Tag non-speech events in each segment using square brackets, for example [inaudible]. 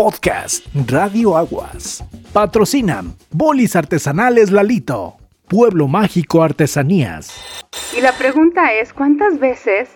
Podcast Radio Aguas. Patrocinan Bolis Artesanales Lalito. Pueblo Mágico Artesanías. Y la pregunta es, ¿cuántas veces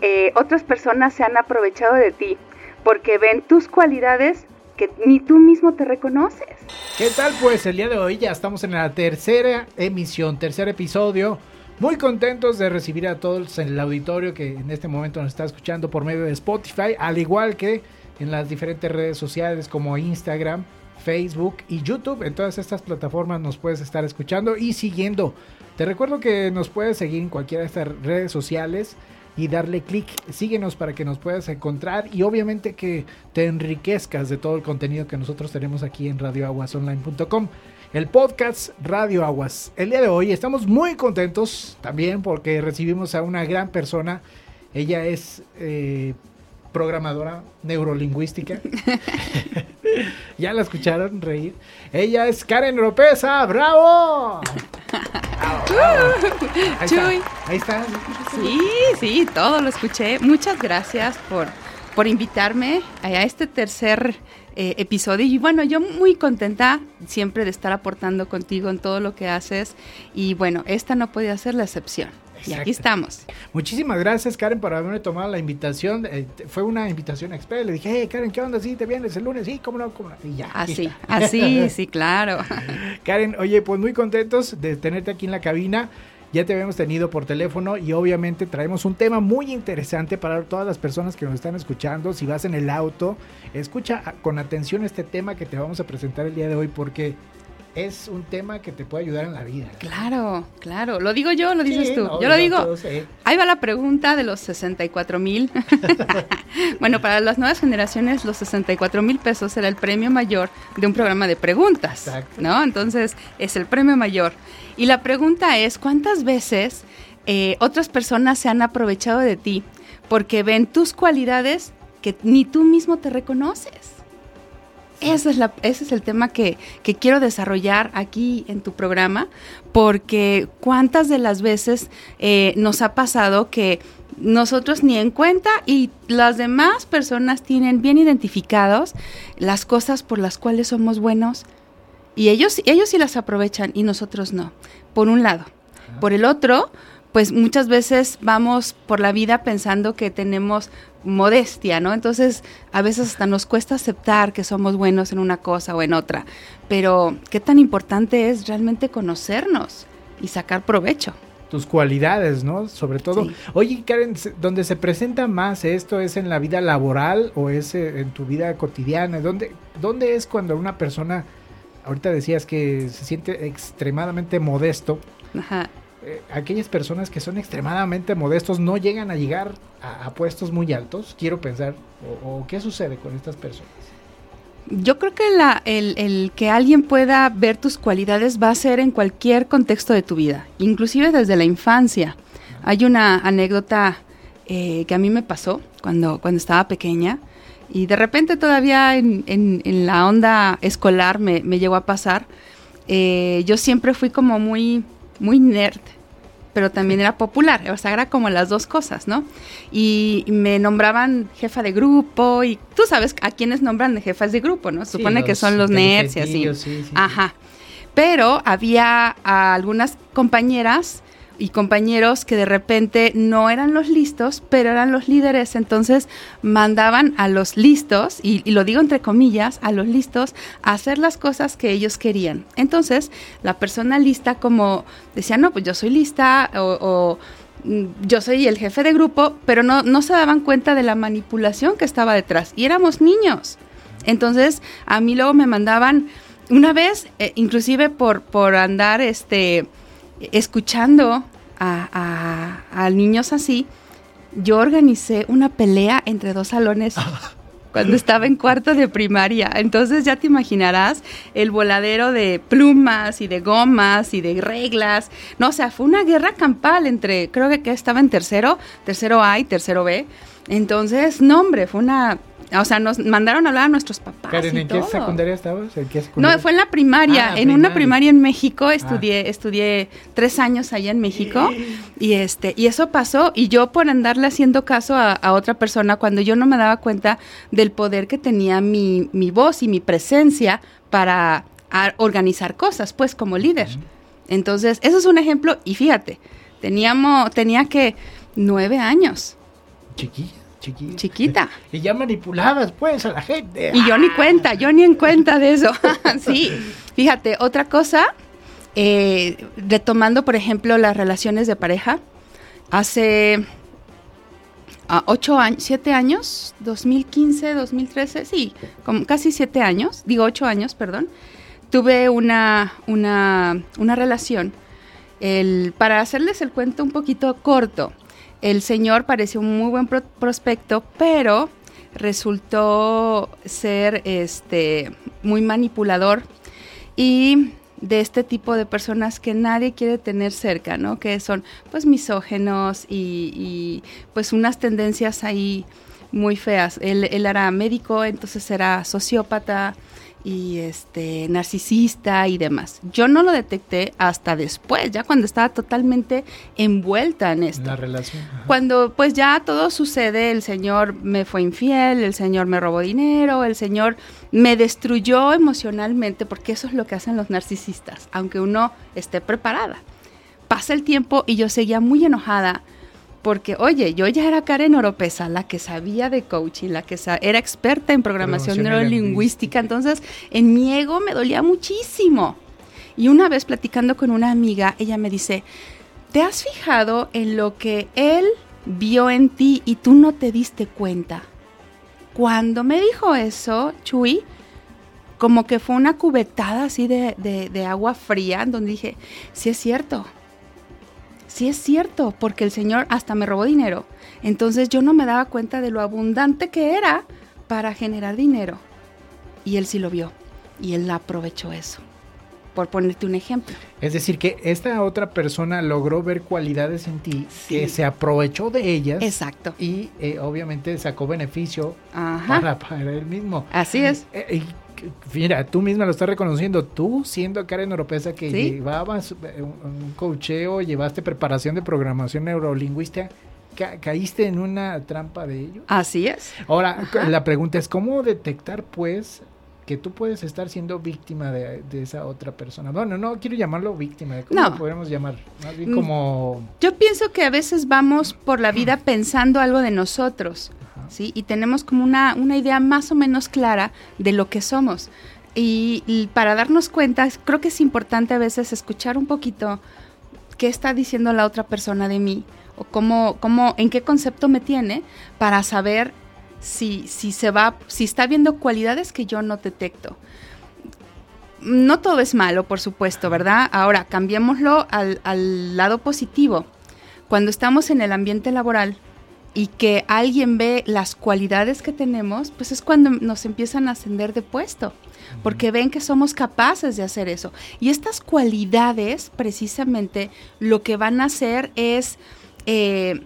eh, otras personas se han aprovechado de ti porque ven tus cualidades que ni tú mismo te reconoces? ¿Qué tal? Pues el día de hoy ya estamos en la tercera emisión, tercer episodio. Muy contentos de recibir a todos en el auditorio que en este momento nos está escuchando por medio de Spotify, al igual que en las diferentes redes sociales como Instagram, Facebook y YouTube. En todas estas plataformas nos puedes estar escuchando y siguiendo. Te recuerdo que nos puedes seguir en cualquiera de estas redes sociales y darle clic. Síguenos para que nos puedas encontrar y obviamente que te enriquezcas de todo el contenido que nosotros tenemos aquí en radioaguasonline.com. El podcast Radio Aguas. El día de hoy estamos muy contentos también porque recibimos a una gran persona. Ella es eh, programadora neurolingüística. [laughs] ya la escucharon reír. Ella es Karen Lopeza, ¡bravo! Ahí está, ahí está. Sí, sí, todo lo escuché. Muchas gracias por, por invitarme a este tercer eh, episodio. Y bueno, yo muy contenta siempre de estar aportando contigo en todo lo que haces. Y bueno, esta no podía ser la excepción. Y aquí estamos. Muchísimas gracias, Karen, por haberme tomado la invitación. Eh, fue una invitación express. Le dije, hey, Karen, ¿qué onda? ¿Sí te vienes el lunes? Sí, cómo no, cómo no. Y ya. Así, así, [laughs] sí, claro. Karen, oye, pues muy contentos de tenerte aquí en la cabina. Ya te habíamos tenido por teléfono y obviamente traemos un tema muy interesante para todas las personas que nos están escuchando. Si vas en el auto, escucha con atención este tema que te vamos a presentar el día de hoy porque es un tema que te puede ayudar en la vida. Claro, claro. Lo digo yo, lo dices tú. yo lo digo. Ahí va la pregunta de los 64 mil. [laughs] bueno, para las nuevas generaciones, los 64 mil pesos será el premio mayor de un programa de preguntas. Exacto. ¿No? Entonces, es el premio mayor. Y la pregunta es: ¿cuántas veces eh, otras personas se han aprovechado de ti porque ven tus cualidades que ni tú mismo te reconoces? Ese es, la, ese es el tema que, quiero desarrollar aquí en tu programa, porque cuántas de las veces eh, nos ha pasado que nosotros ni en cuenta y las demás personas tienen bien identificados las cosas por las cuales somos buenos y ellos, ellos sí las aprovechan y nosotros no, por un lado. Por el otro, pues muchas veces vamos por la vida pensando que tenemos modestia, ¿no? Entonces, a veces hasta nos cuesta aceptar que somos buenos en una cosa o en otra, pero qué tan importante es realmente conocernos y sacar provecho. Tus cualidades, ¿no? Sobre todo. Oye, Karen, ¿dónde se presenta más esto? ¿Es en la vida laboral o es eh, en tu vida cotidiana? ¿Dónde, dónde es cuando una persona, ahorita decías que se siente extremadamente modesto? Ajá eh, aquellas personas que son extremadamente modestos no llegan a llegar a, puestos muy altos, quiero pensar, o, qué sucede con estas personas. Yo creo que la, el, que alguien pueda ver tus cualidades va a ser en cualquier contexto de tu vida, inclusive desde la infancia. Hay una anécdota eh, que a mí me pasó cuando, cuando estaba pequeña y de repente todavía en, en, la onda escolar me, me llegó a pasar. Eh, yo siempre fui como muy muy nerd, pero también era popular, o sea, era como las dos cosas, ¿no? Y me nombraban jefa de grupo y tú sabes a quiénes nombran de jefas de grupo, ¿no? Supone que son los nerds y así. Ajá. Pero había algunas compañeras y compañeros que de repente no eran los listos, pero eran los líderes. Entonces mandaban a los listos, y, lo digo entre comillas, a los listos a hacer las cosas que ellos querían. Entonces la persona lista como decía, no, pues yo soy lista o, mm, yo soy el jefe de grupo, pero no, no se daban cuenta de la manipulación que estaba detrás. Y éramos niños. Entonces a mí luego me mandaban una vez, eh, inclusive por, por andar este escuchando a, niños así, yo organicé una pelea entre dos salones [laughs] cuando estaba en cuarto de primaria. Entonces ya te imaginarás el voladero de plumas y de gomas y de reglas. No, o sea, fue una guerra campal entre, creo que, estaba en tercero, tercero A y tercero B. Entonces, no, hombre, fue una O sea, nos mandaron a hablar a nuestros papás. Karen, y ¿en qué secundaria estabas? ¿En qué No, secundaria? fue en la primaria, Ah, en una primaria. en México, estudié, estudié tres años allá en México, y este, y eso pasó, y yo por andarle haciendo caso a, a otra persona, cuando yo no me daba cuenta del poder que tenía mi, mi voz y mi presencia para a- organizar cosas, pues, como líder. Entonces, eso es un ejemplo, y fíjate, teníamos, tenía que nueve años, Chiquilla, chiquita. Y ya manipulabas, pues, a la gente. Y yo ni cuenta, yo ni en cuenta de eso. [laughs] sí, fíjate, otra cosa, eh, retomando, por ejemplo, las relaciones de pareja, hace ah, ocho años, siete años, 2015, 2013, sí, como casi siete años, digo ocho años, perdón, tuve una, una, una relación. El, para hacerles el cuento un poquito corto, el señor pareció un muy buen pro- prospecto, pero resultó ser este muy manipulador y de este tipo de personas que nadie quiere tener cerca, ¿no? Que son pues misógenos y, pues unas tendencias ahí muy feas. Él, él era médico, entonces era sociópata y este narcisista y demás. Yo no lo detecté hasta después, ya cuando estaba totalmente envuelta en esto. La relación. ajá. Cuando pues ya todo sucede, el Señor me fue infiel, el Señor me robó dinero, el Señor me destruyó emocionalmente, porque eso es lo que hacen los narcisistas, aunque uno esté preparada. Pasa el tiempo y yo seguía muy enojada porque, oye, yo ya era Karen Oropesa, la que sabía de coaching, la que era experta en programación Programación neurolingüística, entonces en mi ego me dolía muchísimo. Y una vez platicando con una amiga, ella me dice, ¿te has fijado en lo que él vio en ti y tú no te diste cuenta? Cuando me dijo eso, Chuy, como que fue una cubetada así de, de- de agua fría, donde dije, sí es cierto, sí es cierto, porque el Señor hasta me robó dinero. Entonces yo no me daba cuenta de lo abundante que era para generar dinero. Y él sí lo vio, y él aprovechó eso, por ponerte un ejemplo. Es decir, que esta otra persona logró ver cualidades en ti que se aprovechó de ellas Exacto. y eh, obviamente sacó beneficio para, para él mismo. Así es. Eh, mira, tú misma lo estás reconociendo. Tú, siendo Karen Oropesa, que Sí. llevabas eh, un, coacheo, llevaste preparación de programación neurolingüística, ca- caíste en una trampa de ello. Así es. Ahora, Ajá. la pregunta es, ¿cómo detectar, pues, que tú puedes estar siendo víctima de, de esa otra persona? Bueno, no quiero llamarlo víctima, ¿cómo No. lo podemos llamar? Más bien Mm. como... Yo pienso que a veces vamos por la vida [clears throat] pensando algo de nosotros. Y tenemos como una, una idea más o menos clara de lo que somos. Y, y para darnos cuenta, creo que es importante a veces escuchar un poquito qué está diciendo la otra persona de mí o cómo, cómo, en qué concepto me tiene para saber si, si se va, si está viendo cualidades que yo no detecto. No todo es malo, por supuesto, ¿verdad? Ahora, cambiémoslo al, al lado positivo. Cuando estamos en el ambiente laboral y que alguien ve las cualidades que tenemos, pues es cuando nos empiezan a ascender de puesto, porque ven que somos capaces de hacer eso. Y estas cualidades, precisamente, lo que van a hacer es eh,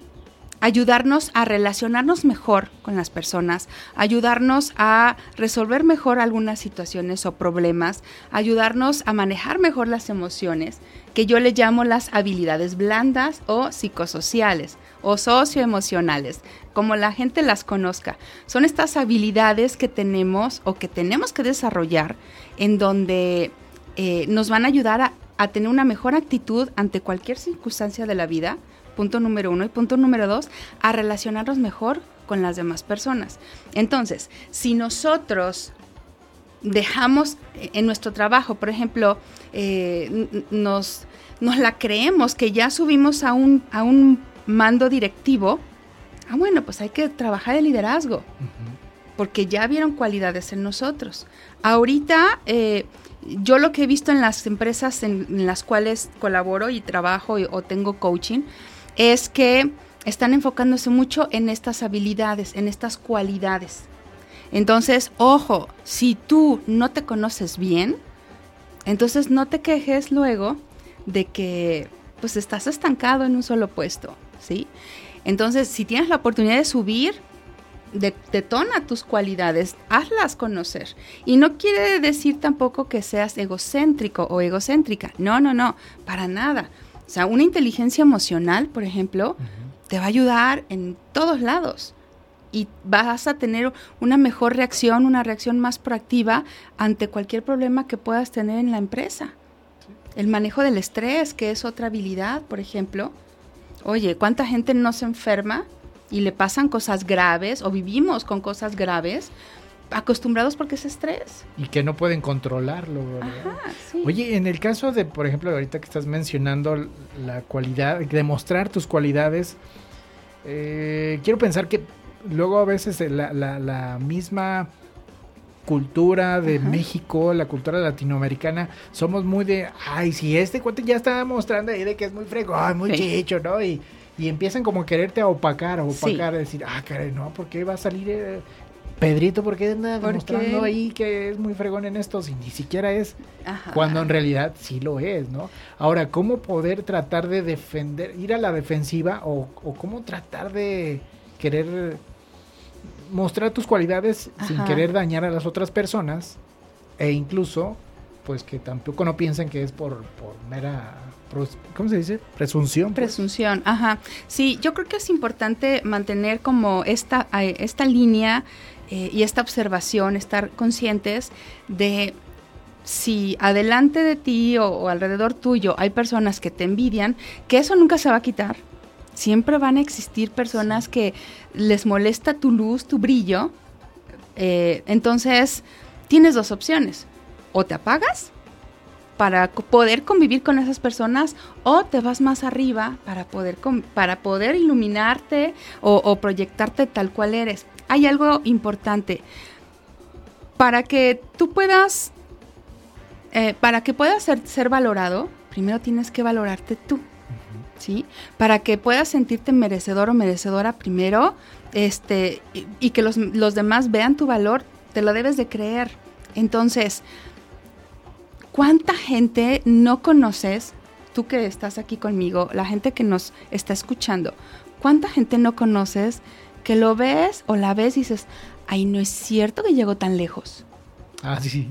ayudarnos a relacionarnos mejor con las personas, ayudarnos a resolver mejor algunas situaciones o problemas, ayudarnos a manejar mejor las emociones, que yo le llamo las habilidades blandas o psicosociales o socioemocionales, como la gente las conozca. Son estas habilidades que tenemos o que tenemos que desarrollar en donde eh, nos van a ayudar a, tener una mejor actitud ante cualquier circunstancia de la vida, punto número uno. Y punto número dos, a relacionarnos mejor con las demás personas. Entonces, si nosotros dejamos en nuestro trabajo, por ejemplo, eh, nos, nos la creemos que ya subimos a un, a un mando directivo, ah, bueno, pues hay que trabajar el liderazgo, porque ya vieron cualidades en nosotros. Ahorita, eh, yo lo que he visto en las empresas en, en las cuales colaboro y trabajo y- o tengo coaching, es que están enfocándose mucho en estas habilidades, en estas cualidades. Entonces, ojo, si tú no te conoces bien, entonces no te quejes luego de que pues estás estancado en un solo puesto, ¿sí? Entonces, si tienes la oportunidad de subir, detona tus cualidades, hazlas conocer. Y no quiere decir tampoco que seas egocéntrico o egocéntrica. No, no, no, para nada. O sea, una inteligencia emocional, por ejemplo, te va a ayudar en todos lados y vas a tener una mejor reacción, una reacción más proactiva ante cualquier problema que puedas tener en la empresa. El manejo del estrés, que es otra habilidad, por ejemplo. Oye, ¿cuánta gente no se enferma y le pasan cosas graves o vivimos con cosas graves? acostumbrados porque es estrés. Y que no pueden controlarlo. Oye, en el caso de, por ejemplo, ahorita que estás mencionando la cualidad, demostrar tus cualidades, eh, quiero pensar que luego a veces la, la, misma cultura de México, la cultura latinoamericana, somos muy de, ay, si este cuate ya está mostrando ahí de que es muy fregón, muy chicho, ¿no? Y, y empiezan como a quererte a opacar, a opacar, a decir, ah, caray, no, ¿por qué va a salir eh, Pedrito? ¿Por qué anda demostrando ahí que es muy fregón en esto? Si ni siquiera es, cuando en realidad sí lo es, ¿no? Ahora, ¿cómo poder tratar de defender, ir a la defensiva o, o cómo tratar de querer mostrar tus cualidades sin querer dañar a las otras personas e incluso pues que tampoco no piensen que es por, por mera ¿cómo se dice? Presunción. Pues. Presunción, ajá. Sí, yo creo que es importante mantener como esta, esta línea eh, y esta observación, estar conscientes de si adelante de ti o, alrededor tuyo hay personas que te envidian, que eso nunca se va a quitar. Siempre van a existir personas que les molesta tu luz, tu brillo. Eh, entonces, tienes dos opciones. O te apagas para poder convivir con esas personas o te vas más arriba para poder, para poder iluminarte o, proyectarte tal cual eres. Hay algo importante. Para que tú puedas, eh, para que puedas ser, ser valorado, primero tienes que valorarte tú. ¿Sí? Para que puedas sentirte merecedor o merecedora primero, este, y, que los, los, demás vean tu valor, te lo debes de creer. Entonces, ¿cuánta gente no conoces? Tú que estás aquí conmigo, la gente que nos está escuchando, ¿cuánta gente no conoces que lo ves o la ves y dices, ay, no es cierto que llegó tan lejos? Ah, sí. sí,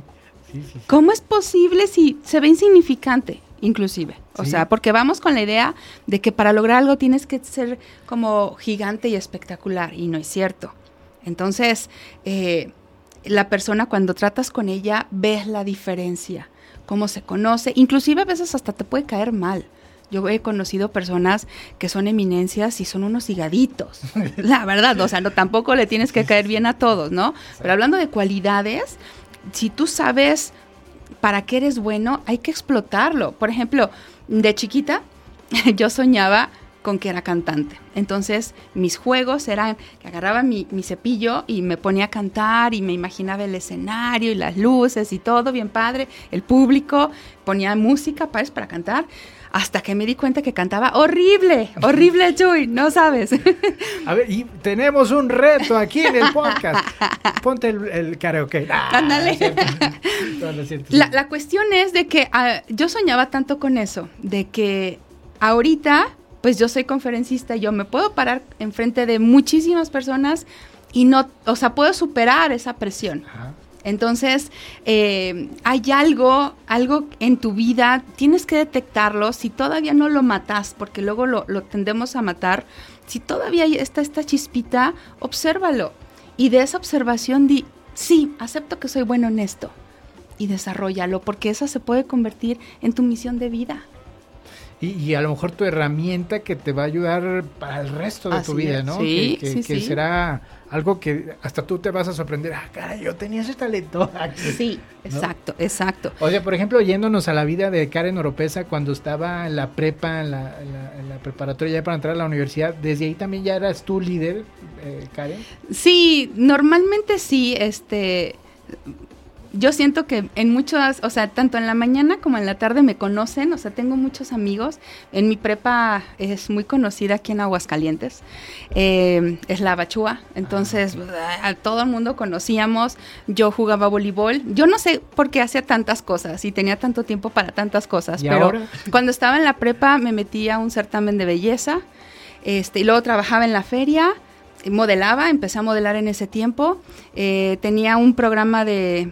sí. ¿Cómo es posible si se ve insignificante? Inclusive. O sea, porque vamos con la idea de que para lograr algo tienes que ser como gigante y espectacular, y no es cierto. Entonces, eh, la persona cuando tratas con ella, ves la diferencia, cómo se conoce, inclusive a veces hasta te puede caer mal. Yo he conocido personas que son eminencias y son unos higaditos. [laughs] La verdad, o sea, no, tampoco le tienes que caer bien a todos, ¿no? Pero hablando de cualidades, si tú sabes para qué eres bueno, hay que explotarlo. Por ejemplo, de chiquita [laughs] yo soñaba con que era cantante. Entonces mis juegos eran que agarraba mi, cepillo y me ponía a cantar y me imaginaba el escenario y las luces y todo bien padre, el público, ponía música para, para cantar hasta que me di cuenta que cantaba horrible, horrible [laughs] Chuy, no sabes. A ver, y tenemos un reto aquí en el podcast. Ponte el, karaoke. Ah, Ándale. [laughs] la, la, cuestión es de que ah, yo soñaba tanto con eso, de que ahorita, pues yo soy conferencista, yo me puedo parar enfrente de muchísimas personas y no, o sea, puedo superar esa presión. Ajá. Entonces, eh, hay algo, algo en tu vida, tienes que detectarlo. Si todavía no lo matas, porque luego lo, tendemos a matar, si todavía está esta chispita, obsérvalo. Y de esa observación di, sí, acepto que soy bueno en esto. Y desarrollalo, porque esa se puede convertir en tu misión de vida. Y, a lo mejor tu herramienta que te va a ayudar para el resto de tu vida, ¿no? Sí, que, que, será algo que hasta tú te vas a sorprender. Ah, caray, yo tenía ese talento. [laughs] Sí, exacto, exacto. O sea, por ejemplo, yéndonos a la vida de Karen Oropesa cuando estaba en la prepa, en la, preparatoria ya para entrar a la universidad, ¿desde ahí también ya eras tú líder, eh, Karen? Sí, normalmente sí, este yo siento que en muchas, o sea, tanto en la mañana como en la tarde me conocen, o sea, tengo muchos amigos. En mi prepa es muy conocida aquí en Aguascalientes, eh, es la Bachúa, entonces ah, a todo el mundo conocíamos. Yo jugaba voleibol, yo no sé por qué hacía tantas cosas y tenía tanto tiempo para tantas cosas, pero cuando estaba en la prepa me metí a un certamen de belleza, este, y luego trabajaba en la feria modelaba, empecé a modelar en ese tiempo, eh, tenía un programa de,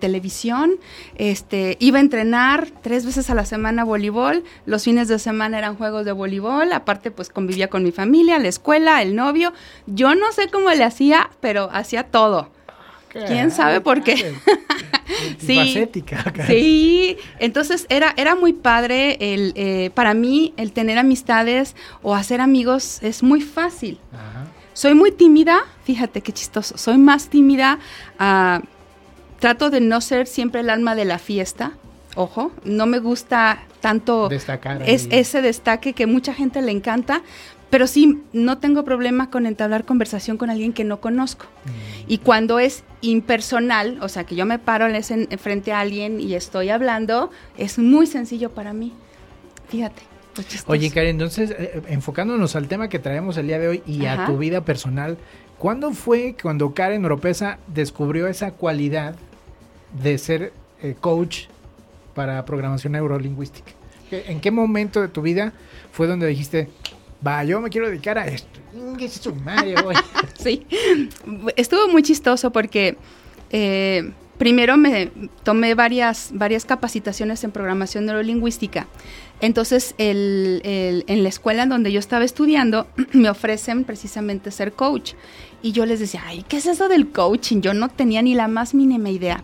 televisión, este, iba a entrenar tres veces a la semana voleibol, los fines de semana eran juegos de voleibol, aparte pues convivía con mi familia, la escuela, el novio, yo no sé cómo le hacía, pero hacía todo. ¿Quién sabe por qué? [laughs] sí, sí, entonces era, era muy padre, el, eh, para mí el tener amistades o hacer amigos es muy fácil. Soy muy tímida, fíjate qué chistoso, soy más tímida, ah, trato de no ser siempre el alma de la fiesta, ojo, no me gusta tanto Destacar es, ese destaque que mucha gente le encanta, pero sí, no tengo problema con entablar conversación con alguien que no conozco. Mm. Y cuando es impersonal, o sea, que yo me paro en frente a alguien y estoy hablando, es muy sencillo para mí. Fíjate. Oye, Karen, entonces, eh, eh, enfocándonos al tema que traemos el día de hoy y a tu vida personal, ¿cuándo fue cuando Karen Oropesa descubrió esa cualidad de ser eh, coach para programación neurolingüística? ¿En qué momento de tu vida fue donde dijiste, va, yo me quiero dedicar a esto. [laughs] sí, estuvo muy chistoso porque eh, primero me tomé varias, varias capacitaciones en programación neurolingüística. Entonces, el, en la escuela en donde yo estaba estudiando, [clears throat] me ofrecen precisamente ser coach. Y yo les decía, ay, ¿qué es eso del coaching? Yo no tenía ni la más mínima idea.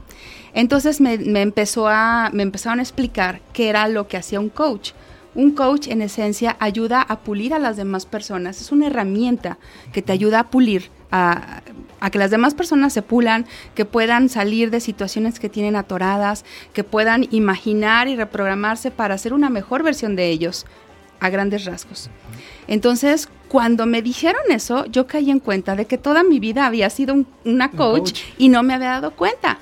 Entonces me, me, empezó a, me empezaron a explicar qué era lo que hacía un coach. Un coach en esencia ayuda a pulir a las demás personas, es una herramienta que te ayuda a pulir, a, que las demás personas se pulan, que puedan salir de situaciones que tienen atoradas, que puedan imaginar y reprogramarse para hacer una mejor versión de ellos, a grandes rasgos. Entonces, cuando me dijeron eso, yo caí en cuenta de que toda mi vida había sido una coach, y no me había dado cuenta.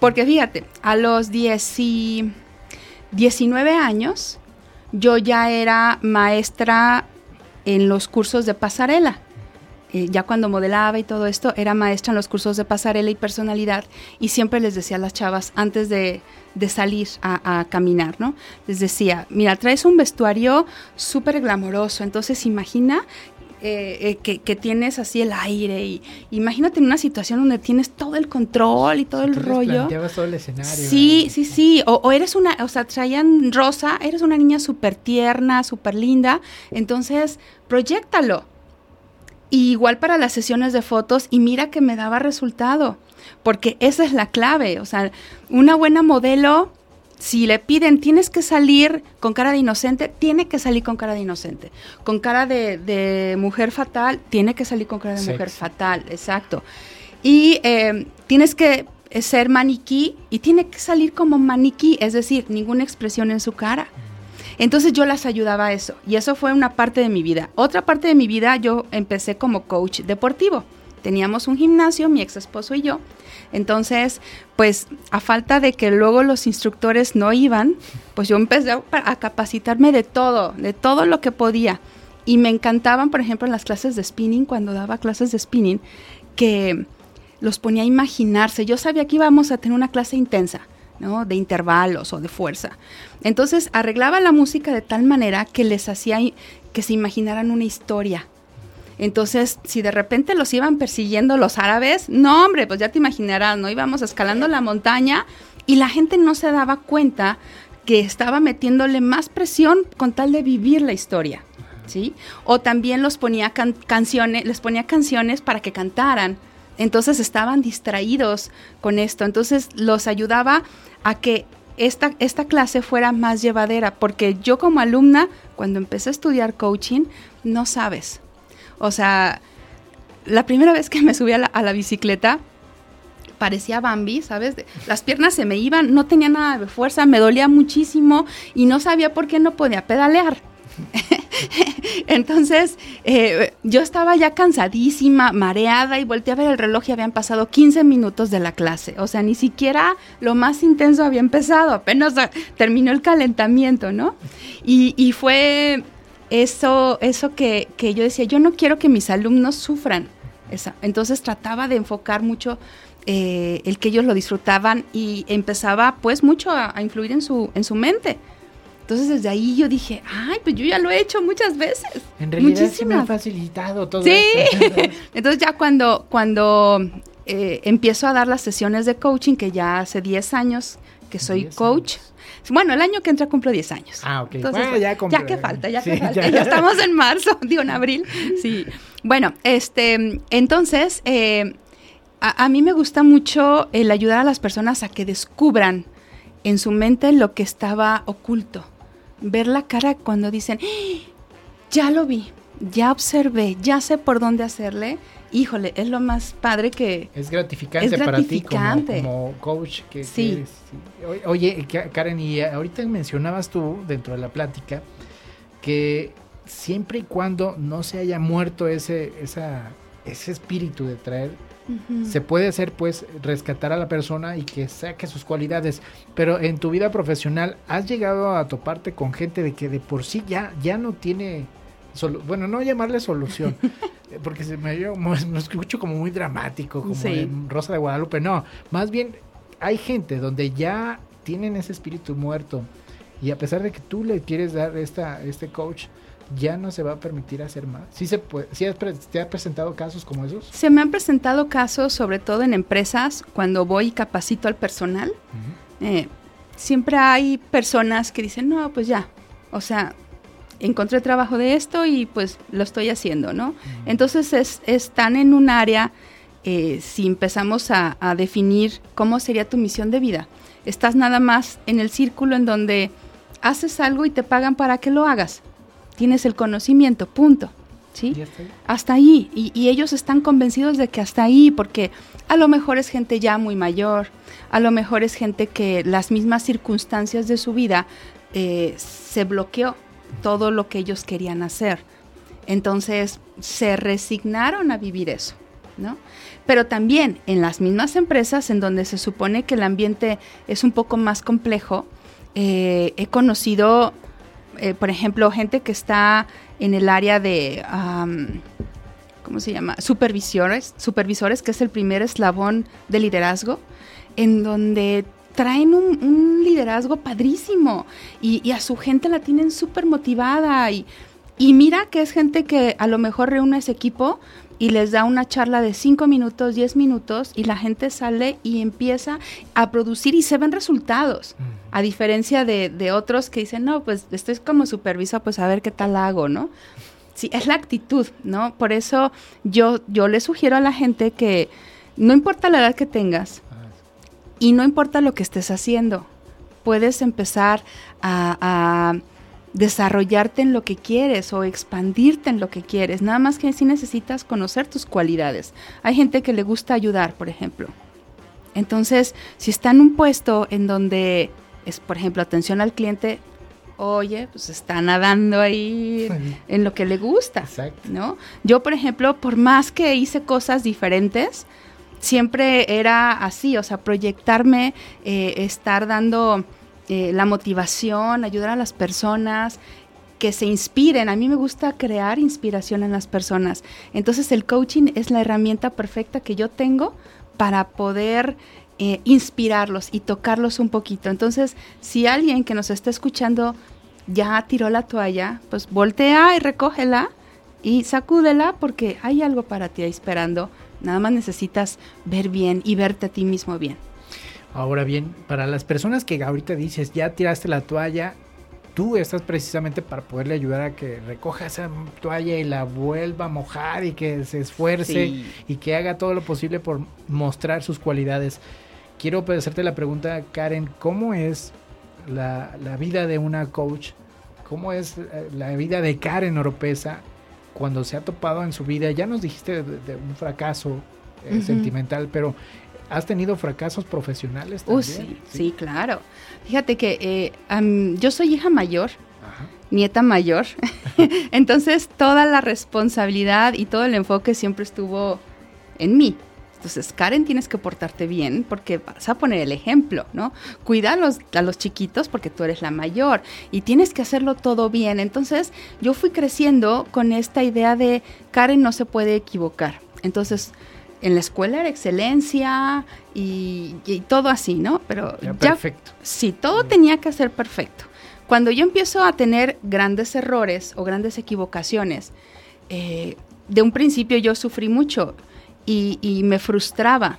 Porque fíjate, a los 19 años, yo ya era maestra en los cursos de pasarela. Eh, ya cuando modelaba y todo esto, era maestra en los cursos de pasarela y personalidad y siempre les decía a las chavas antes de, salir a, caminar, ¿no? Les decía, mira, traes un vestuario súper glamoroso, entonces imagina eh, eh, que, tienes así el aire y imagínate en una situación donde tienes todo el control y todo el rollo. todo el escenario. Sí, sí, sí. O, eres una, o sea, traían rosa, eres una niña súper tierna, súper linda. Entonces, proyectalo. igual para las sesiones de fotos y mira que me daba resultado, porque esa es la clave. O sea, una buena modelo si le piden, tienes que salir con cara de inocente, tiene que salir con cara de inocente. Con cara de, mujer fatal, tiene que salir con cara de mujer fatal, exacto. Y eh, tienes que ser maniquí y tiene que salir como maniquí, es decir, ninguna expresión en su cara. Entonces yo las ayudaba a eso y eso fue una parte de mi vida. Otra parte de mi vida yo empecé como coach deportivo. Teníamos un gimnasio, mi ex esposo y yo, entonces, pues a falta de que luego los instructores no iban, pues yo empecé a, capacitarme de todo, de todo lo que podía. Y me encantaban, por ejemplo, en las clases de spinning, cuando daba clases de spinning, que los ponía a imaginarse. Yo sabía que íbamos a tener una clase intensa, ¿no? De intervalos o de fuerza. Entonces arreglaba la música de tal manera que les hacía que se imaginaran una historia entonces, si de repente los iban persiguiendo los árabes, no, hombre, pues ya te imaginarás, ¿no? Íbamos escalando la montaña y la gente no se daba cuenta que estaba metiéndole más presión con tal de vivir la historia, ¿sí? O también los ponía canciones, les ponía canciones para que cantaran. Entonces estaban distraídos con esto. Entonces los ayudaba a que esta, esta clase fuera más llevadera, porque yo como alumna, cuando empecé a estudiar coaching, no sabes, o sea, la primera vez que me subí a la, bicicleta, parecía Bambi, ¿sabes? Las piernas se me iban, no tenía nada de fuerza, me dolía muchísimo y no sabía por qué no podía pedalear. [laughs] Entonces, eh, yo estaba ya cansadísima, mareada y volteé a ver el reloj y habían pasado 15 minutos de la clase. O sea, ni siquiera lo más intenso había empezado, apenas terminó el calentamiento, ¿no? Y, y fue eso, eso que, yo decía, yo no quiero que mis alumnos sufran. Esa. Entonces trataba de enfocar mucho eh, el que ellos lo disfrutaban y empezaba pues mucho a, influir en su, en su mente. Entonces desde ahí yo dije, ay, pues yo ya lo he hecho muchas veces. En realidad sí me ha facilitado todo Sí. [laughs] Entonces ya cuando, cuando eh, empiezo a dar las sesiones de coaching, que ya hace 10 años que soy coach. Bueno, el año que entra cumplo 10 años. Ah, ok. Entonces, bueno, ya, ya, que falta, ya que [laughs] falta. Ya. estamos en marzo, [laughs] digo en abril. Sí. Bueno, este, entonces, eh, a, a, mí me gusta mucho el ayudar a las personas a que descubran en su mente lo que estaba oculto. Ver la cara cuando dicen, ¡Ah! ya lo vi, ya observé, ya sé por dónde hacerle. Híjole, es lo más padre que... Es gratificante, es gratificante. para ti como, coach. Que, sí. eres. Oye, Karen, y ahorita mencionabas tú dentro de la plática que siempre y cuando no se haya muerto ese, esa, ese espíritu de traer se puede hacer pues rescatar a la persona y que saque sus cualidades. Pero en tu vida profesional, ¿has llegado a toparte con gente de que de por sí ya, ya no tiene, bueno, no llamarle solución, [laughs] porque se me, me escucho como muy dramático, como Rosa de Guadalupe, no, más bien hay gente donde ya tienen ese espíritu muerto y a pesar de que tú le quieres dar esta, este coach, ya no se va a permitir hacer más. ¿Sí se puede, ¿sí has, ¿Te ha presentado casos como esos? Se me han presentado casos, sobre todo en empresas, cuando voy y capacito al personal. eh, siempre hay personas que dicen, no, pues ya, o sea, encontré trabajo de esto y pues lo estoy haciendo, ¿no? Entonces es, están en un área, eh, si empezamos a, a definir cómo sería tu misión de vida, estás nada más en el círculo en donde haces algo y te pagan para que lo hagas tienes el conocimiento, punto. ¿Sí? Hasta ahí. Y, y, ellos están convencidos de que hasta ahí, porque a lo mejor es gente ya muy mayor, a lo mejor es gente que las mismas circunstancias de su vida eh, se bloqueó todo lo que ellos querían hacer. Entonces se resignaron a vivir eso, ¿no? Pero también en las mismas empresas en donde se supone que el ambiente es un poco más complejo, eh, he conocido eh, por ejemplo, gente que está en el área de, ¿cómo se llama? Supervisores, supervisores, que es el primer eslabón de liderazgo, en donde traen un, un liderazgo padrísimo y, y, a su gente la tienen súper motivada y, y mira que es gente que a lo mejor reúne ese equipo y les da una charla de 5 minutos, 10 minutos y la gente sale y empieza a producir y se ven resultados. A diferencia de, de, otros que dicen, no, pues estoy como supervisor, pues a ver qué tal hago, ¿no? Sí, es la actitud, ¿no? Por eso yo, yo le sugiero a la gente que no importa la edad que tengas y no importa lo que estés haciendo, puedes empezar a, a desarrollarte en lo que quieres o expandirte en lo que quieres. Nada más que si necesitas conocer tus cualidades. Hay gente que le gusta ayudar, por ejemplo. Entonces, si está en un puesto en donde es, por ejemplo, atención al cliente, oye, pues está nadando ahí en, en lo que le gusta, Exacto. ¿no? Yo, por ejemplo, por más que hice cosas diferentes, siempre era así, o sea, proyectarme, eh, estar dando eh, la motivación, ayudar a las personas que se inspiren. A mí me gusta crear inspiración en las personas. Entonces el coaching es la herramienta perfecta que yo tengo para poder eh, inspirarlos y tocarlos un poquito. Entonces, si alguien que nos está escuchando ya tiró la toalla, pues voltea y recógela y sacúdela porque hay algo para ti ahí esperando. Nada más necesitas ver bien y verte a ti mismo bien. Ahora bien, para las personas que ahorita dices, ya tiraste la toalla, tú estás precisamente para poderle ayudar a que recoja esa toalla y la vuelva a mojar y que se esfuerce Sí. y que haga todo lo posible por mostrar sus cualidades. Quiero hacerte la pregunta, Karen, ¿cómo es la, la vida de una coach? ¿Cómo es eh, la vida de Karen Oropesa cuando se ha topado en su vida? Ya nos dijiste de, de un fracaso eh, sentimental, pero ¿has tenido fracasos profesionales también? Uh, sí, sí, claro. Fíjate que eh, am, yo soy hija mayor, Ajá. nieta mayor, [laughs] entonces toda la responsabilidad y todo el enfoque siempre estuvo en mí. Entonces, Karen, tienes que portarte bien porque vas a poner el ejemplo, ¿no? Cuida a los, a los chiquitos porque tú eres la mayor y tienes que hacerlo todo bien. Entonces, yo fui creciendo con esta idea de Karen no se puede equivocar. Entonces, en la escuela era excelencia y, y todo así, ¿no? Pero Ya, ya perfecto. Sí, todo tenía que ser perfecto. cuando yo empiezo a tener grandes errores o grandes equivocaciones, eh, de un principio yo sufrí mucho y, y me frustraba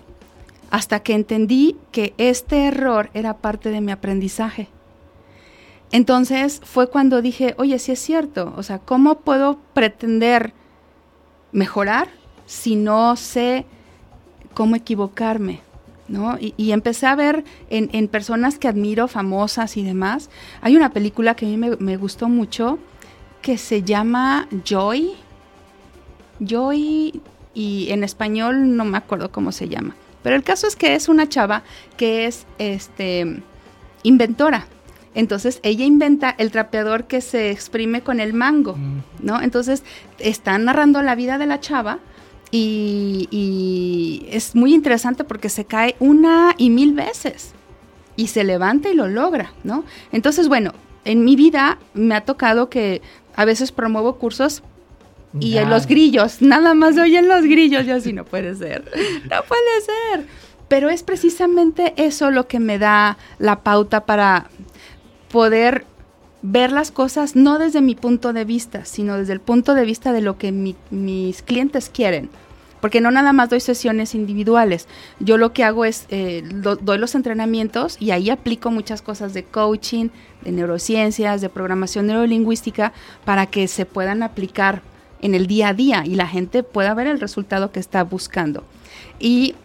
hasta que entendí que este error era parte de mi aprendizaje. Entonces fue cuando dije, oye, sí es cierto, o sea, ¿cómo puedo pretender mejorar si no sé cómo equivocarme? ¿no? Y, empecé a ver en, personas que admiro, famosas y demás. Hay una película que a mí me, me gustó mucho que se llama Joy. Joy, y en español no me acuerdo cómo se llama. Pero el caso es que es una chava que es este inventora. Entonces ella inventa el trapeador que se exprime con el mango, mm. ¿no? Entonces está narrando la vida de la chava y, y, es muy interesante porque se cae una y mil veces y se levanta y lo logra, ¿no? Entonces, bueno, en mi vida me ha tocado que a veces promuevo cursos y en los grillos, nada más oyen los grillos, yo así no puede ser, no puede ser. Pero es precisamente eso lo que me da la pauta para poder ver las cosas no desde mi punto de vista, sino desde el punto de vista de lo que mis clientes quieren. Porque no nada más doy sesiones individuales. Yo lo que hago es, eh, doy los entrenamientos y ahí aplico muchas cosas de coaching, de neurociencias, de programación neurolingüística, para que se puedan aplicar en el día a día y la gente pueda ver el resultado que está buscando. Y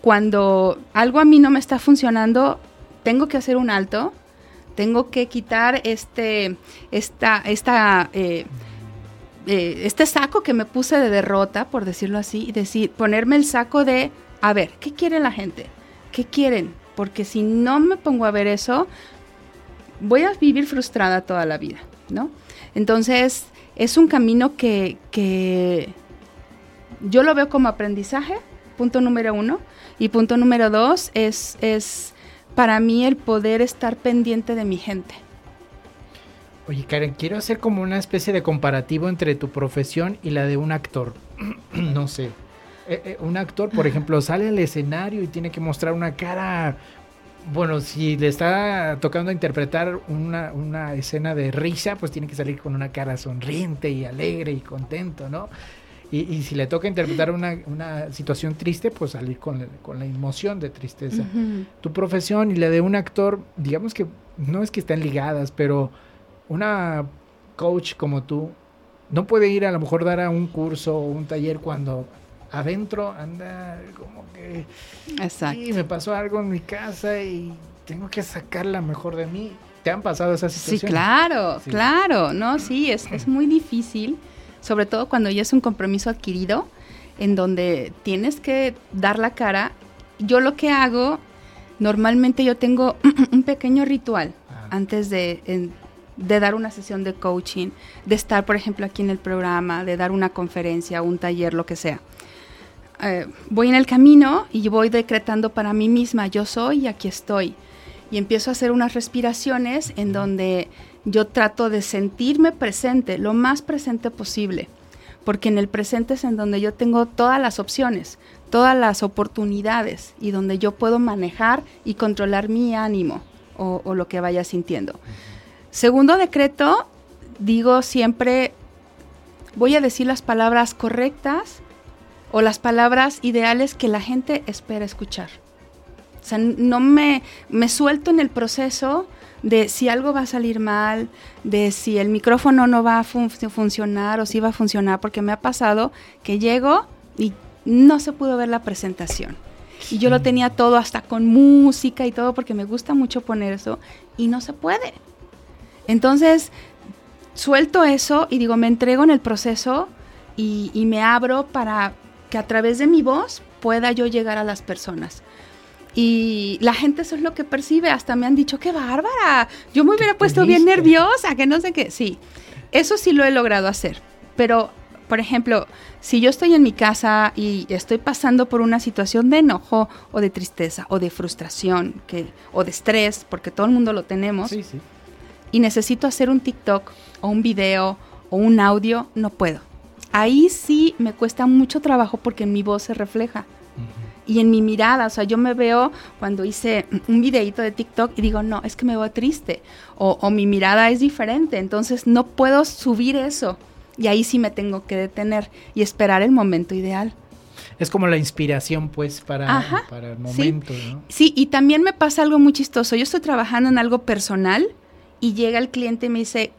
cuando algo a mí no me está funcionando, tengo que hacer un alto tengo que quitar este, esta, esta, eh, eh, este saco que me puse de derrota, por decirlo así, y decir, ponerme el saco de, a ver, ¿qué quiere la gente? ¿Qué quieren? Porque si no me pongo a ver eso, voy a vivir frustrada toda la vida, ¿no? Entonces, es un camino que, que yo lo veo como aprendizaje, punto número uno, y punto número dos es, es para mí el poder estar pendiente de mi gente. Oye, Karen, quiero hacer como una especie de comparativo entre tu profesión y la de un actor. [clears throat] no sé. Eh, eh, un actor, por ejemplo, sale al escenario y tiene que mostrar una cara. Bueno, si le está tocando interpretar una, una escena de risa, pues tiene que salir con una cara sonriente y alegre y contento, ¿no? Y, si le toca interpretar una, una situación triste, pues salir con, con la emoción de tristeza. Tu profesión y la de un actor, digamos que no es que estén ligadas, pero una coach como tú no puede ir a lo mejor dar a un curso o un taller cuando adentro anda como que... Exacto. me pasó algo en mi casa y tengo que sacar la mejor de mí. ¿Te han pasado esas situaciones? Sí, claro, claro. No, sí, es, es muy difícil sobre todo cuando ya es un compromiso adquirido, en donde tienes que dar la cara. Yo lo que hago, normalmente yo tengo [clears throat] un pequeño ritual ah. antes de, de dar una sesión de coaching, de estar, por ejemplo, aquí en el programa, de dar una conferencia, un taller, lo que sea. Eh, voy en el camino y voy decretando para mí misma, yo soy y aquí estoy. Y empiezo a hacer unas respiraciones en donde yo trato de sentirme presente, lo más presente posible, porque en el presente es en donde yo tengo todas las opciones, todas las oportunidades y donde yo puedo manejar y controlar mi ánimo o, lo que vaya sintiendo. Segundo decreto, digo siempre, voy a decir las palabras correctas o las palabras ideales que la gente espera escuchar. O sea, no me, me suelto en el proceso de si algo va a salir mal, de si el micrófono no va a funcionar o si va a funcionar, porque me ha pasado que llego y no se pudo ver la presentación. Y yo lo tenía todo hasta con música y todo porque me gusta mucho poner eso y no se puede. Entonces, suelto eso y digo, me entrego en el proceso y, y me abro para que a través de mi voz pueda yo llegar a las personas. Y la gente eso es lo que percibe. Hasta me han dicho, qué bárbara. Yo me hubiera puesto bien nerviosa, que no sé qué. Sí, eso sí lo he logrado hacer. Pero, por ejemplo, si yo estoy en mi casa y estoy pasando por una situación de enojo o de tristeza o de frustración que, o de estrés, porque todo el mundo lo tenemos, y necesito hacer un TikTok o un video o un audio, no puedo. Ahí sí me cuesta mucho trabajo porque mi voz se refleja y en mi mirada, o sea, yo me veo cuando hice un videito de TikTok y digo, no, es que me veo triste o, o mi mirada es diferente, entonces no puedo subir eso y ahí sí me tengo que detener y esperar el momento ideal. Es como la inspiración, pues, para, para el momento, sí. ¿no? Sí, y también me pasa algo muy chistoso. Yo estoy trabajando en algo personal y llega el cliente y me dice,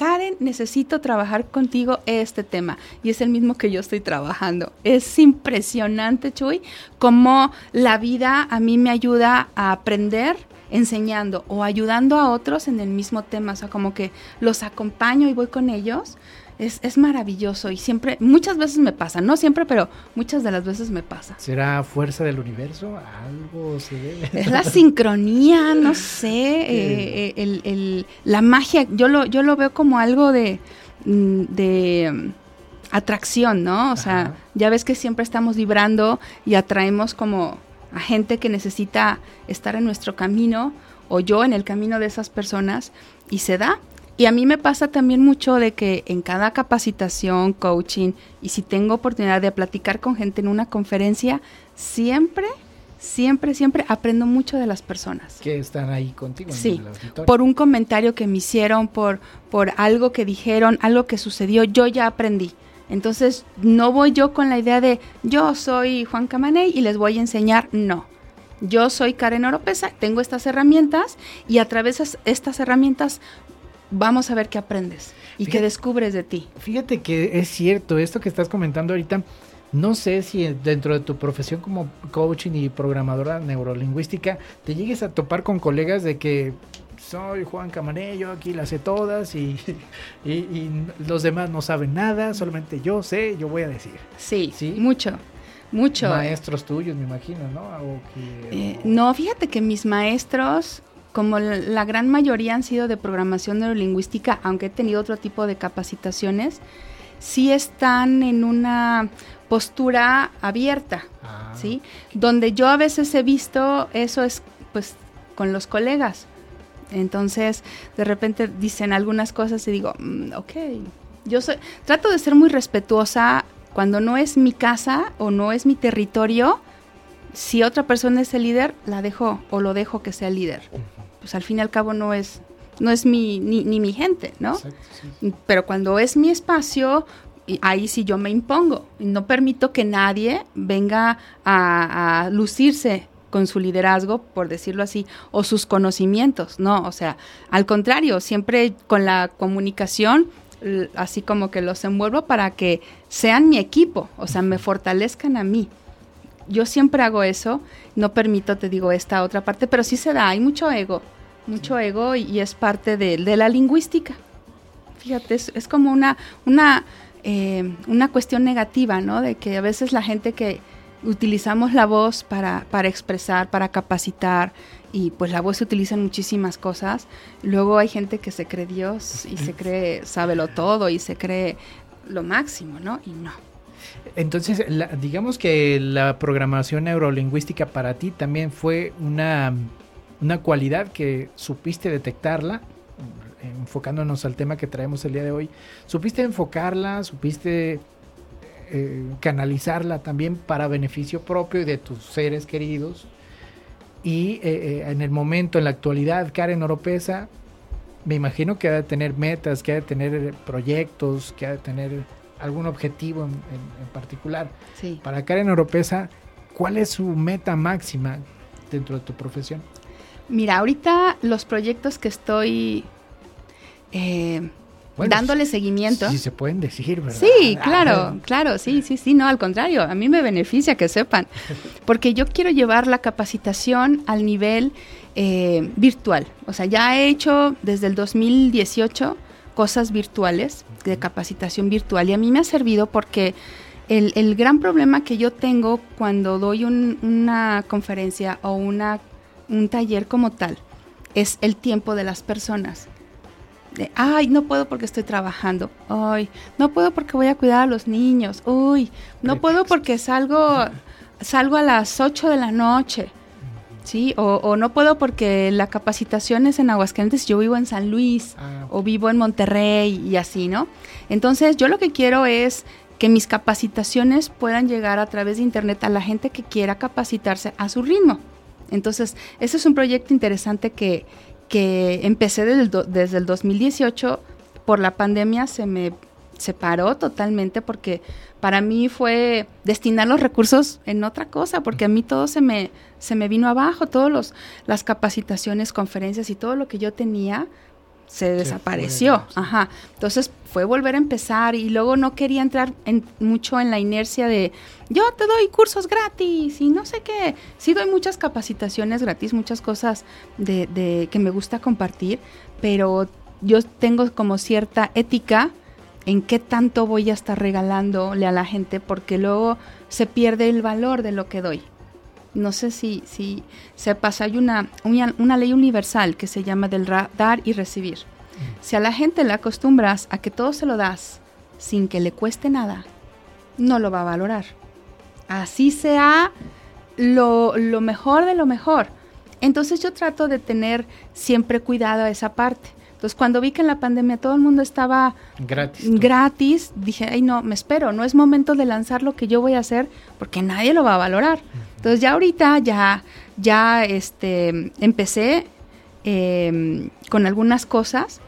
Karen, necesito trabajar contigo este tema. Y es el mismo que yo estoy trabajando. Es impresionante, Chuy, cómo la vida a mí me ayuda a aprender enseñando o ayudando a otros en el mismo tema. O sea, como que los acompaño y voy con ellos es, es, maravilloso y siempre, muchas veces me pasa, no siempre, pero muchas de las veces me pasa. ¿Será fuerza del universo? ¿Algo se debe? Es la sincronía, no sé, [laughs] eh, eh, el, el, la magia, yo lo, yo lo veo como algo de, mm, de mm, atracción, ¿no? O sea, Ajá. ya ves que siempre estamos vibrando y atraemos como a gente que necesita estar en nuestro camino o yo en el camino de esas personas y se da. Y a mí me pasa también mucho de que en cada capacitación, coaching, y si tengo oportunidad de platicar con gente en una conferencia, siempre, siempre, siempre aprendo mucho de las personas. Que están ahí contigo. Sí, por un comentario que me hicieron, por, por algo que dijeron, algo que sucedió, yo ya aprendí. Entonces, no voy yo con la idea de yo soy Juan Camaney y les voy a enseñar, no. Yo soy Karen Oropesa, tengo estas herramientas y a través de estas herramientas vamos a ver qué aprendes y fíjate, qué descubres de ti. Fíjate que es cierto, esto que estás comentando ahorita, no sé si dentro de tu profesión como coaching y programadora neurolingüística te llegues a topar con colegas de que soy Juan Camarello, aquí las sé todas y, [laughs] y, y, los demás no saben nada, solamente yo sé, yo voy a decir. Sí, ¿Sí? mucho. Mucho. Maestros tuyos, me imagino, ¿no? Que, eh, no, fíjate que mis maestros como la gran mayoría han sido de programación neurolingüística, aunque he tenido otro tipo de capacitaciones, sí están en una postura abierta, ah. ¿sí? Donde yo a veces he visto eso es pues con los colegas. Entonces, de repente dicen algunas cosas y digo, mm, ok, yo soy, trato de ser muy respetuosa cuando no es mi casa o no es mi territorio. Si otra persona es el líder, la dejo o lo dejo que sea el líder pues al fin y al cabo no es, no es mi, ni, ni mi gente, ¿no? Exacto, sí. Pero cuando es mi espacio, ahí sí yo me impongo. No permito que nadie venga a, a, lucirse con su liderazgo, por decirlo así, o sus conocimientos, ¿no? O sea, al contrario, siempre con la comunicación, así como que los envuelvo para que sean mi equipo, o sea, me fortalezcan a mí yo siempre hago eso, no permito, te digo, esta otra parte, pero sí se da, hay mucho ego, mucho ego y, y, es parte de, de, la lingüística. Fíjate, es, es como una, una, eh, una cuestión negativa, ¿no? De que a veces la gente que utilizamos la voz para, para expresar, para capacitar, y pues la voz se utiliza en muchísimas cosas. Luego hay gente que se cree Dios y se [laughs] cree, sábelo todo y se cree lo máximo, ¿no? Y no. Entonces, la, digamos que la programación neurolingüística para ti también fue una, una cualidad que supiste detectarla, enfocándonos al tema que traemos el día de hoy. Supiste enfocarla, supiste eh, canalizarla también para beneficio propio y de tus seres queridos. Y eh, en el momento, en la actualidad, Karen Oropesa, me imagino que ha de tener metas, que ha de tener proyectos, que ha de tener algún objetivo en, en, en particular. Sí. Para Karen Oropesa, ¿cuál es su meta máxima dentro de tu profesión? Mira, ahorita los proyectos que estoy eh, bueno, dándole seguimiento. Sí, se pueden decir, ¿verdad? Sí, claro, ah. claro, sí, sí, sí, no, al contrario, a mí me beneficia que sepan, [laughs] porque yo quiero llevar la capacitación al nivel eh, virtual. O sea, ya he hecho desde el 2018 cosas virtuales, de capacitación virtual, y a mí me ha servido porque el, el gran problema que yo tengo cuando doy un, una conferencia o una, un taller como tal es el tiempo de las personas. De, ay, no puedo porque estoy trabajando. Ay, no puedo porque voy a cuidar a los niños. Uy, no puedo porque salgo, salgo a las 8 de la noche. ¿Sí? O, o, no puedo porque la capacitación es en Aguascalientes, yo vivo en San Luis ah. o vivo en Monterrey y así, ¿no? Entonces yo lo que quiero es que mis capacitaciones puedan llegar a través de Internet a la gente que quiera capacitarse a su ritmo. Entonces, ese es un proyecto interesante que, que empecé desde el, desde el 2018. Por la pandemia se me separó totalmente porque para mí fue destinar los recursos en otra cosa, porque a mí todo se me, se me vino abajo, todas las capacitaciones, conferencias y todo lo que yo tenía se, desapareció. Ajá. Entonces fue volver a empezar y luego no quería entrar en, mucho en la inercia de yo te doy cursos gratis y no sé qué. Sí doy muchas capacitaciones gratis, muchas cosas de, de que me gusta compartir, pero yo tengo como cierta ética en qué tanto voy a estar regalándole a la gente porque luego se pierde el valor de lo que doy. No sé si, si sepas, hay una, una, ley universal que se llama del dar y recibir. Si a la gente le acostumbras a que todo se lo das sin que le cueste nada, no lo va a valorar. Así sea lo, lo mejor de lo mejor. Entonces yo trato de tener siempre cuidado a esa parte. Entonces, cuando vi que en la pandemia todo el mundo estaba gratis, gratis dije, ay, no, me espero, no es momento de lanzar lo que yo voy a hacer porque nadie lo va a valorar. Entonces, ya ahorita ya, ya este, empecé em, con algunas cosas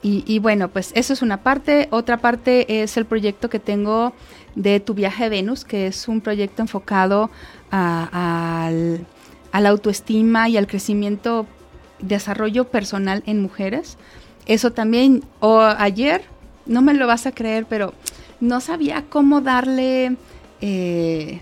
y, bueno, pues eso es una parte. Otra parte es el proyecto que tengo de Tu viaje a Venus, que es un proyecto enfocado a, a la autoestima y al crecimiento desarrollo personal en mujeres. Eso también, o ayer, no me lo vas a creer, pero no sabía cómo darle eh,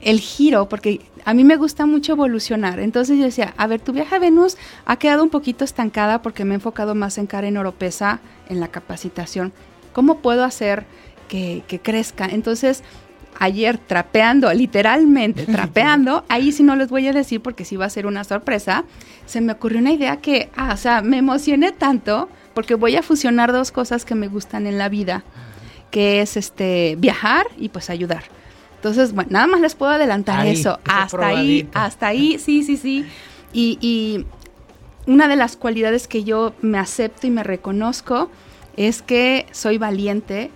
el giro, porque a mí me gusta mucho evolucionar. Entonces yo decía, a ver, tu viaje a Venus ha quedado un poquito estancada porque me he enfocado más en Karen Oropesa, en la capacitación. ¿Cómo puedo hacer que, que crezca? Entonces ayer trapeando, literalmente [laughs] trapeando, ahí sí no les voy a decir porque sí va a ser una sorpresa, se me ocurrió una idea que, ah, o sea, me emocioné tanto porque voy a fusionar dos cosas que me gustan en la vida, que es este viajar y pues ayudar. Entonces, bueno, nada más les puedo adelantar eso. Hasta ahí, hasta ahí, sí, sí, sí. Y, y una de las cualidades que yo me acepto y me reconozco es que soy valiente,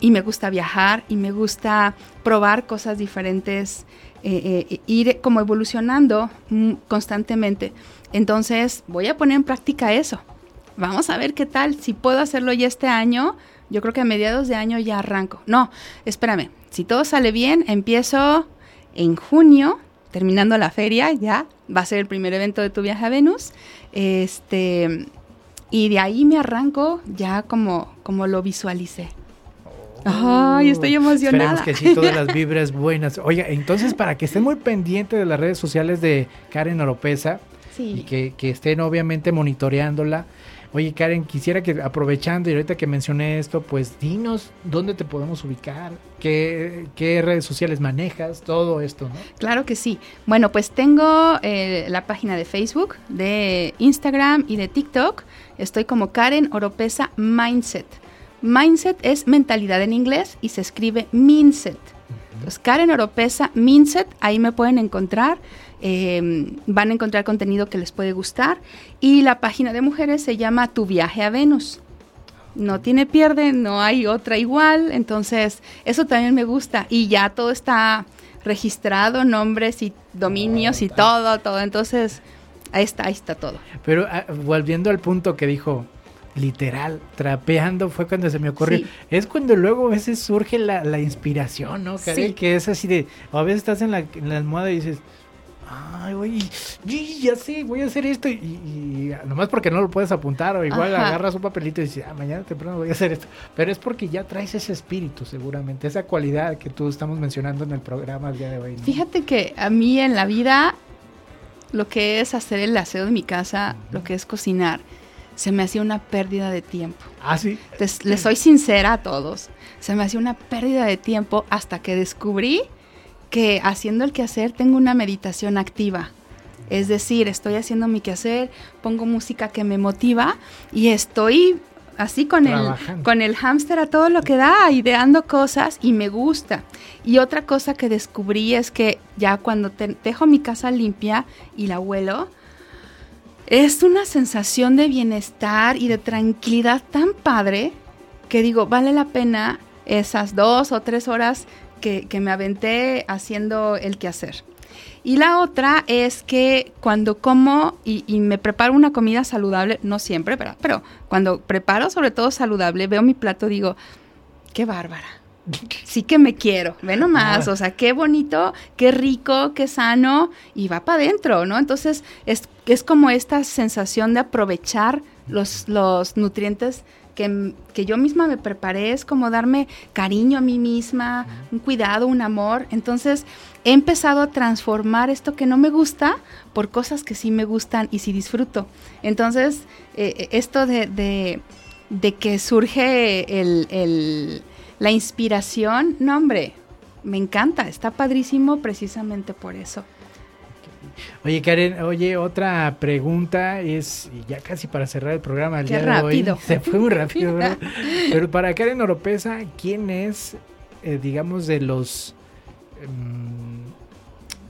y, me gusta viajar y me gusta probar cosas diferentes, eh, eh, ir como evolucionando constantemente. Entonces voy a poner en práctica eso. Vamos a ver qué tal, si puedo hacerlo ya este año. Yo creo que a mediados de año ya arranco. No, espérame, si todo sale bien, empiezo en junio, terminando la feria, ya va a ser el primer evento de tu viaje a Venus. Este, y de ahí me arranco ya como, como lo visualicé. Ay, estoy emocionada. Esperemos que sí, todas las [laughs] vibras buenas. Oiga, entonces para que estén muy pendientes de las redes sociales de Karen Oropesa y que, estén obviamente monitoreándola. Oye, Karen, quisiera que aprovechando y ahorita que mencioné esto, pues dinos dónde te podemos ubicar, qué, redes sociales manejas, todo esto, ¿no? Claro que sí. Bueno, pues tengo eh, la página de Facebook, de Instagram y de TikTok. Estoy como Karen Oropesa Mindset. Mindset es mentalidad en inglés y se escribe Mindset. Entonces, Karen Oropesa, Mindset, ahí me pueden encontrar. Em, van a encontrar contenido que les puede gustar. Y la página de mujeres se llama Tu viaje a Venus. No tiene pierde, no hay otra igual. Entonces, eso también me gusta. Y ya todo está registrado, nombres y dominios y todo, todo. Entonces, ahí está, ahí está todo. Pero ah, volviendo al punto que dijo literal, trapeando fue cuando se me ocurrió. Es cuando luego a veces surge la, inspiración, ¿no? Que es así de, a veces estás en la, almohada y dices, ay, güey, ya sé, voy a hacer esto. Y, nomás porque no lo puedes apuntar, o igual agarras un papelito y dices, ah, mañana temprano voy a hacer esto. Pero es porque ya traes ese espíritu, seguramente, esa cualidad que tú estamos mencionando en el programa el día de hoy. Fíjate que a mí en la vida, lo que es hacer el aseo de mi casa, lo que es cocinar, se me hacía una pérdida de tiempo. Ah, sí. les soy sincera a todos. Se me hacía una pérdida de tiempo hasta que descubrí que haciendo el quehacer tengo una meditación activa. Es decir, estoy haciendo mi quehacer, pongo música que me motiva y estoy así con el, con el hámster a todo lo que da, ideando cosas y me gusta. Y otra cosa que descubrí es que ya cuando dejo mi casa limpia y la huelo, es una sensación de bienestar y de tranquilidad tan padre que digo, vale la pena esas dos o tres horas que, que me aventé haciendo el quehacer. Y la otra es que cuando como y, me preparo una comida saludable, no siempre, pero, pero cuando preparo sobre todo saludable, veo mi plato, digo, qué bárbara. Sí que me quiero, ve nomás, ah. o sea, qué bonito, qué rico, qué sano, y va para adentro, ¿no? Entonces es, es como esta sensación de aprovechar los, los nutrientes que, que, yo misma me preparé, es como darme cariño a mí misma, un cuidado, un amor. Entonces he empezado a transformar esto que no me gusta por cosas que sí me gustan y sí disfruto. Entonces, eh, eh esto de, de, de, que surge el, el, la inspiración, no hombre, me encanta, está padrísimo precisamente por eso. Oye, Karen, oye, otra pregunta es, ya casi para cerrar el programa el día de hoy. [laughs] Se fue muy rápido, ¿verdad? [laughs] Pero para Karen Oropesa, ¿quién es, eh, digamos, de los... Um,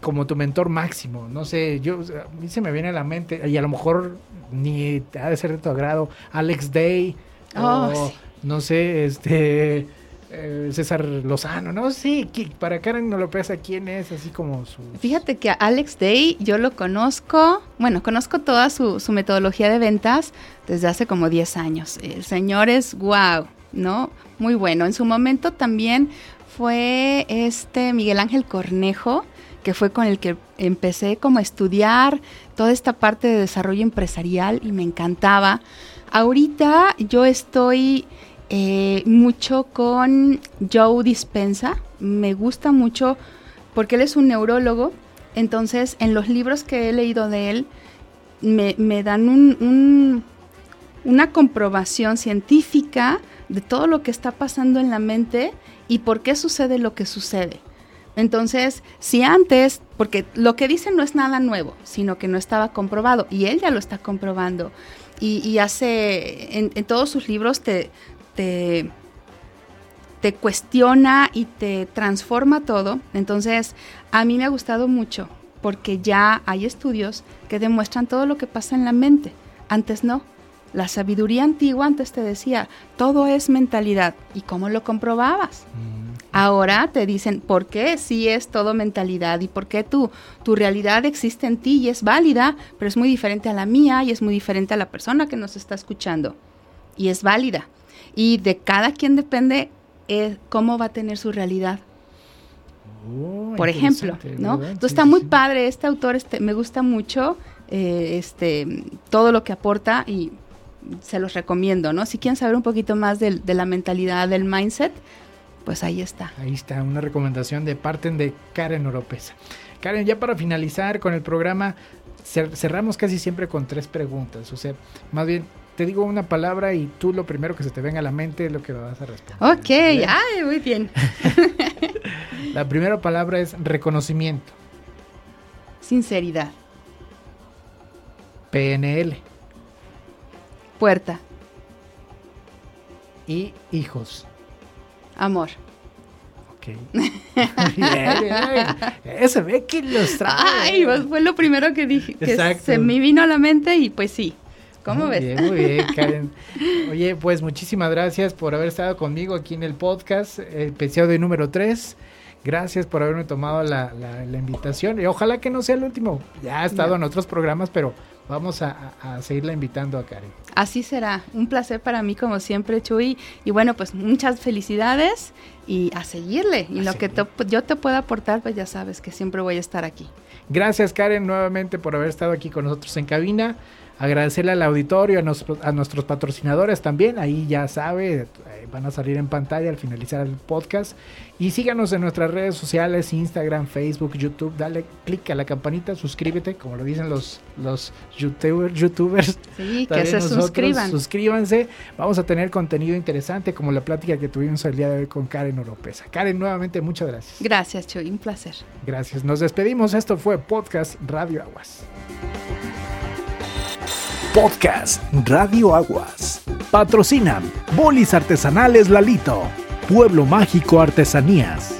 como tu mentor máximo? No sé, yo, a mí se me viene a la mente, y a lo mejor ni ha de ser de tu agrado, Alex Day, oh, o no sé, este eh, César Lozano, no sí, para Karen López, ¿quién es? Así como su... Fíjate que a Alex Day yo lo conozco, bueno, conozco toda su, metodología de ventas desde hace como 10 años. El señor es wow, ¿no? Muy bueno. En su momento también fue este Miguel Ángel Cornejo, que fue con el que empecé como a estudiar toda esta parte de desarrollo empresarial y me encantaba. Ahorita yo estoy eh, mucho con Joe Dispensa. Me gusta mucho porque él es un neurólogo. Entonces, en los libros que he leído de él, me, dan un, una comprobación científica de todo lo que está pasando en la mente y por qué sucede lo que sucede. Entonces, si antes, porque lo que dicen no es nada nuevo, sino que no estaba comprobado, y él ya lo está comprobando, y, hace, en, todos sus libros te, te, cuestiona y te transforma todo. Entonces, a mí me ha gustado mucho porque ya hay estudios que demuestran todo lo que pasa en la mente. Antes no. La sabiduría antigua antes te decía, todo es mentalidad. ¿Y cómo lo comprobabas? Mm. Ahora te dicen, ¿por qué sí es todo mentalidad? ¿Y por qué tu, tu realidad existe en ti y es válida, pero es muy diferente a la mía y es muy diferente a la persona que nos está escuchando? Y es válida y de cada quien depende eh, cómo va a tener su realidad. Oh, Por ejemplo, ¿no? Entonces está muy padre, este autor este, me gusta mucho eh, este, todo lo que aporta y se los recomiendo, ¿no? Si quieren saber un poquito más de, la mentalidad, del mindset, pues ahí está. Ahí está, una recomendación de parte de Karen Oropesa. Karen, ya para finalizar con el programa, cerramos casi siempre con tres preguntas, o sea, más bien te digo una palabra y tú lo primero que se te venga a la mente es lo que vas a responder. Ok, ay, muy bien. [laughs] la primera palabra es reconocimiento. Sinceridad. PNL. Puerta. Y hijos. Amor. Ok. [laughs] Eso ve que los trae. Ay, pues fue lo primero que dije. Que se me vino a la mente y pues sí. ¿Cómo muy Bien, muy bien, Karen. Oye, pues muchísimas gracias por haber estado conmigo aquí en el podcast, episodio número 3. Gracias por haberme tomado la, invitación y ojalá que no sea el último. Ya ha estado en otros programas, pero vamos a, seguirla invitando a Karen. Así será. Un placer para mí como siempre, Chuy. Y bueno, pues muchas felicidades y a seguirle. Y lo que yo te pueda aportar, pues ya sabes que siempre voy a estar aquí. Gracias, Karen, nuevamente por haber estado aquí con nosotros en cabina. Agradecerle al auditorio, a, nuestros patrocinadores también, ahí ya sabe, eh, van a salir en pantalla al finalizar el podcast. Y síganos en nuestras redes sociales, Instagram, Facebook, YouTube, dale clic a la campanita, suscríbete, como lo dicen los, los youtubers sí, que se suscriban. Suscríbanse, vamos a tener contenido interesante como la plática que tuvimos el día de hoy con Karen Oropesa. Karen, nuevamente muchas gracias. Gracias, Chuy, un placer. Gracias, nos despedimos, esto fue Podcast Radio Aguas. Podcast Radio Aguas. Patrocinan Bolis Artesanales Lalito, Pueblo Mágico Artesanías.